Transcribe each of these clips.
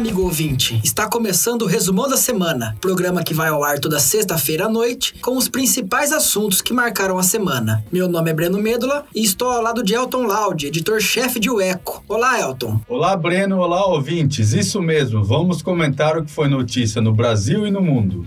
Amigo ouvinte! Está começando o Resumão da Semana, programa que vai ao ar toda sexta-feira à noite com os principais assuntos que marcaram a semana. Meu nome é Breno Medula e estou ao lado de Elton Laude, editor-chefe de O Eco. Olá, Elton! Olá, Breno! Olá, ouvintes! Isso mesmo, vamos comentar o que foi notícia no Brasil e no mundo.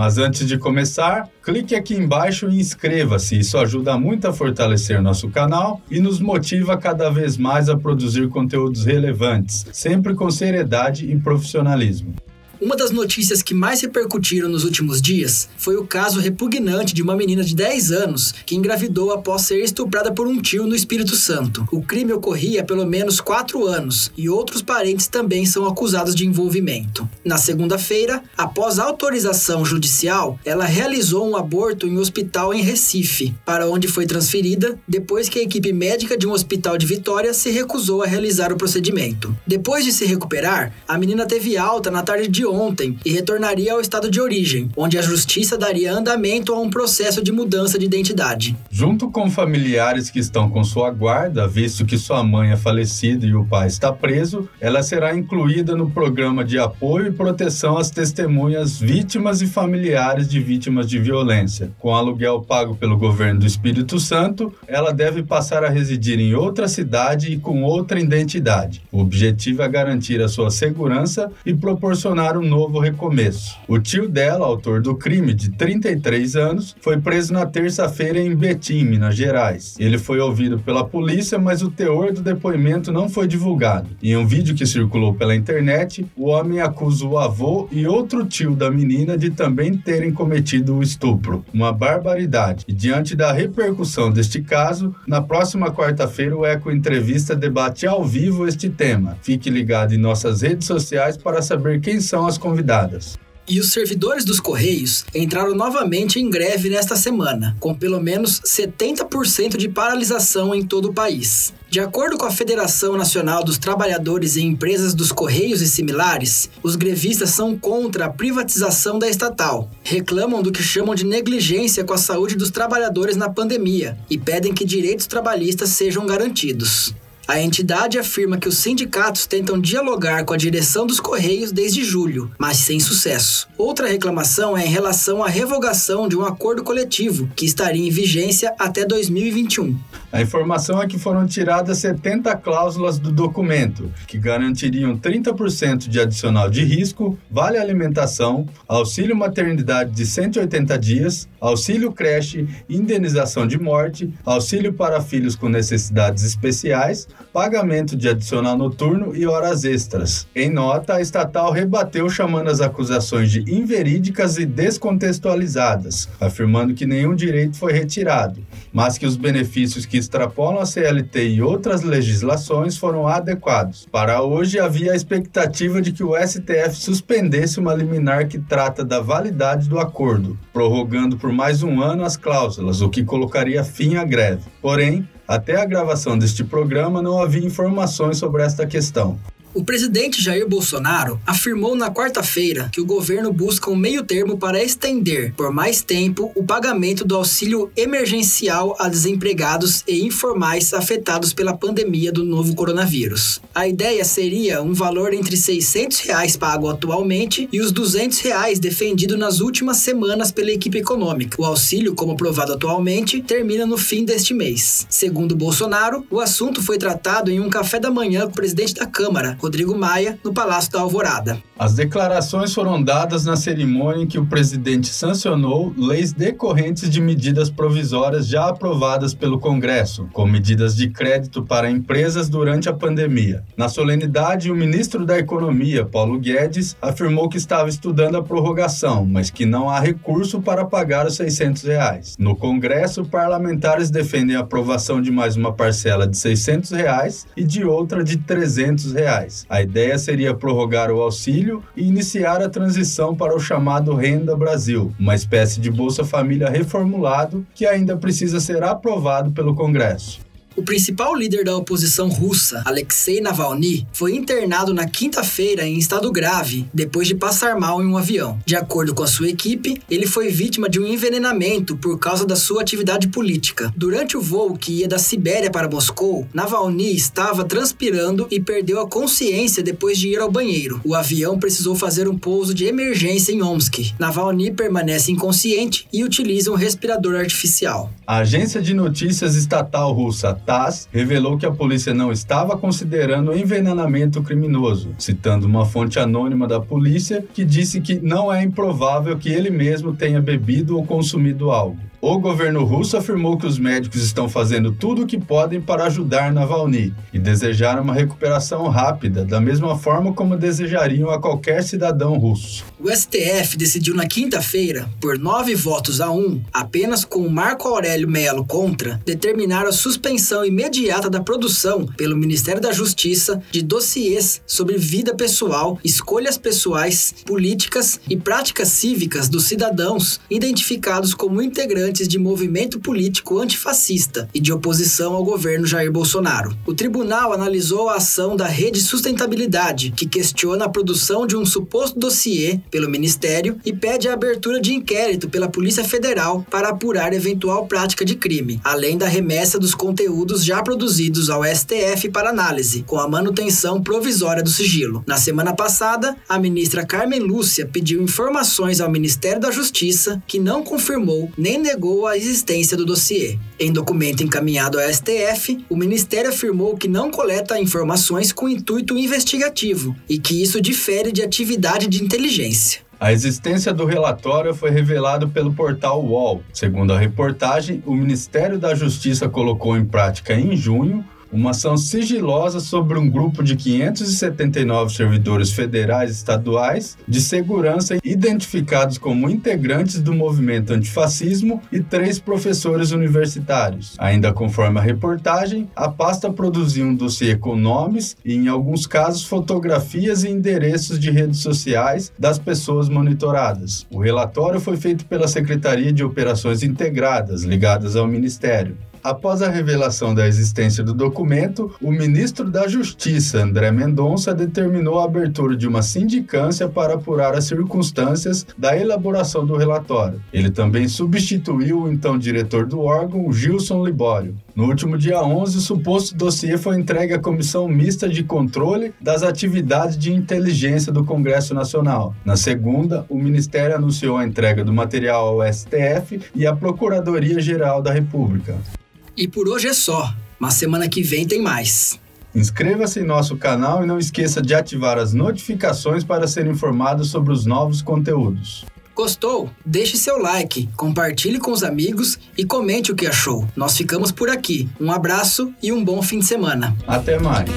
Mas antes de começar, clique aqui embaixo e inscreva-se. Isso ajuda muito a fortalecer nosso canal e nos motiva cada vez mais a produzir conteúdos relevantes, sempre com seriedade e profissionalismo. Uma das notícias que mais repercutiram nos últimos dias foi o caso repugnante de uma menina de 10 anos que engravidou após ser estuprada por um tio no Espírito Santo. O crime ocorria há pelo menos 4 anos e outros parentes também são acusados de envolvimento. Na segunda-feira, após autorização judicial, ela realizou um aborto em um hospital em Recife, para onde foi transferida depois que a equipe médica de um hospital de Vitória se recusou a realizar o procedimento. Depois de se recuperar, a menina teve alta na tarde de ontem e retornaria ao estado de origem, onde a justiça daria andamento a um processo de mudança de identidade. Junto com familiares que estão com sua guarda, visto que sua mãe é falecida e o pai está preso, ela será incluída no programa de apoio e proteção às testemunhas vítimas e familiares de vítimas de violência. Com aluguel pago pelo governo do Espírito Santo, ela deve passar a residir em outra cidade e com outra identidade. O objetivo é garantir a sua segurança e proporcionar um novo recomeço. O tio dela, autor do crime, de 33 anos, foi preso na terça-feira em Betim, Minas Gerais. Ele foi ouvido pela polícia, mas o teor do depoimento não foi divulgado. Em um vídeo que circulou pela internet, o homem acusa o avô e outro tio da menina de também terem cometido o estupro. Uma barbaridade. E diante da repercussão deste caso, na próxima quarta-feira o Eco Entrevista debate ao vivo este tema. Fique ligado em nossas redes sociais para saber quem são as convidadas. E os servidores dos Correios entraram novamente em greve nesta semana, com pelo menos 70% de paralisação em todo o país. De acordo com a Federação Nacional dos Trabalhadores e Empresas dos Correios e similares, os grevistas são contra a privatização da estatal, reclamam do que chamam de negligência com a saúde dos trabalhadores na pandemia e pedem que direitos trabalhistas sejam garantidos. A entidade afirma que os sindicatos tentam dialogar com a direção dos Correios desde julho, mas sem sucesso. Outra reclamação é em relação à revogação de um acordo coletivo, que estaria em vigência até 2021. A informação é que foram tiradas 70 cláusulas do documento, que garantiriam 30% de adicional de risco, vale alimentação, auxílio maternidade de 180 dias, auxílio creche, indenização de morte, auxílio para filhos com necessidades especiais, pagamento de adicional noturno e horas extras. Em nota, a estatal rebateu chamando as acusações de inverídicas e descontextualizadas, afirmando que nenhum direito foi retirado, mas que os benefícios que extrapolam a CLT e outras legislações foram adequados. Para hoje, havia a expectativa de que o STF suspendesse uma liminar que trata da validade do acordo, prorrogando por mais um ano as cláusulas, o que colocaria fim à greve. Porém, até a gravação deste programa não havia informações sobre esta questão. O presidente Jair Bolsonaro afirmou na quarta-feira que o governo busca um meio-termo para estender, por mais tempo, o pagamento do auxílio emergencial a desempregados e informais afetados pela pandemia do novo coronavírus. A ideia seria um valor entre 600 reais pago atualmente e os 200 reais defendido nas últimas semanas pela equipe econômica. O auxílio, como provado atualmente, termina no fim deste mês. Segundo Bolsonaro, o assunto foi tratado em um café da manhã com o presidente da Câmara, Rodrigo Maia, no Palácio da Alvorada. As declarações foram dadas na cerimônia em que o presidente sancionou leis decorrentes de medidas provisórias já aprovadas pelo Congresso, com medidas de crédito para empresas durante a pandemia. Na solenidade, o ministro da Economia, Paulo Guedes, afirmou que estava estudando a prorrogação, mas que não há recurso para pagar os 600 reais. No Congresso, parlamentares defendem a aprovação de mais uma parcela de 600 reais e de outra de 300 reais. Reais. A ideia seria prorrogar o auxílio e iniciar a transição para o chamado Renda Brasil, uma espécie de Bolsa Família reformulado que ainda precisa ser aprovado pelo Congresso. O principal líder da oposição russa, Alexei Navalny, foi internado na quinta-feira em estado grave depois de passar mal em um avião. De acordo com a sua equipe, ele foi vítima de um envenenamento por causa da sua atividade política. Durante o voo que ia da Sibéria para Moscou, Navalny estava transpirando e perdeu a consciência depois de ir ao banheiro. O avião precisou fazer um pouso de emergência em Omsk. Navalny permanece inconsciente e utiliza um respirador artificial. A agência de notícias estatal russa TASS revelou que a polícia não estava considerando envenenamento criminoso, citando uma fonte anônima da polícia que disse que não é improvável que ele mesmo tenha bebido ou consumido algo. O governo russo afirmou que os médicos estão fazendo tudo o que podem para ajudar Navalny e desejaram uma recuperação rápida, da mesma forma como desejariam a qualquer cidadão russo. O STF decidiu na quinta-feira, por nove votos a um, apenas com Marco Aurélio Melo contra, determinar a suspensão imediata da produção pelo Ministério da Justiça de dossiês sobre vida pessoal, escolhas pessoais, políticas e práticas cívicas dos cidadãos identificados como integrantes de movimento político antifascista e de oposição ao governo Jair Bolsonaro. O tribunal analisou a ação da Rede Sustentabilidade, que questiona a produção de um suposto dossiê pelo Ministério e pede a abertura de inquérito pela Polícia Federal para apurar eventual prática de crime, além da remessa dos conteúdos já produzidos ao STF para análise, com a manutenção provisória do sigilo. Na semana passada, a ministra Carmen Lúcia pediu informações ao Ministério da Justiça, que não confirmou nem negou negou a existência do dossiê. Em documento encaminhado ao STF, o Ministério afirmou que não coleta informações com intuito investigativo e que isso difere de atividade de inteligência. A existência do relatório foi revelado pelo portal UOL. Segundo a reportagem, o Ministério da Justiça colocou em prática em junho uma ação sigilosa sobre um grupo de 579 servidores federais e estaduais de segurança identificados como integrantes do movimento antifascismo e três professores universitários. Ainda conforme a reportagem, a pasta produziu um dossiê com nomes e, em alguns casos, fotografias e endereços de redes sociais das pessoas monitoradas. O relatório foi feito pela Secretaria de Operações Integradas, ligadas ao Ministério. Após a revelação da existência do documento, o ministro da Justiça, André Mendonça, determinou a abertura de uma sindicância para apurar as circunstâncias da elaboração do relatório. Ele também substituiu o então diretor do órgão, Gilson Libório. No último dia 11, o suposto dossiê foi entregue à Comissão Mista de Controle das Atividades de Inteligência do Congresso Nacional. Na segunda, o Ministério anunciou a entrega do material ao STF e à Procuradoria-Geral da República. E por hoje é só, mas semana que vem tem mais. Inscreva-se em nosso canal e não esqueça de ativar as notificações para ser informado sobre os novos conteúdos. Gostou? Deixe seu like, compartilhe com os amigos e comente o que achou. Nós ficamos por aqui. Um abraço e um bom fim de semana. Até mais.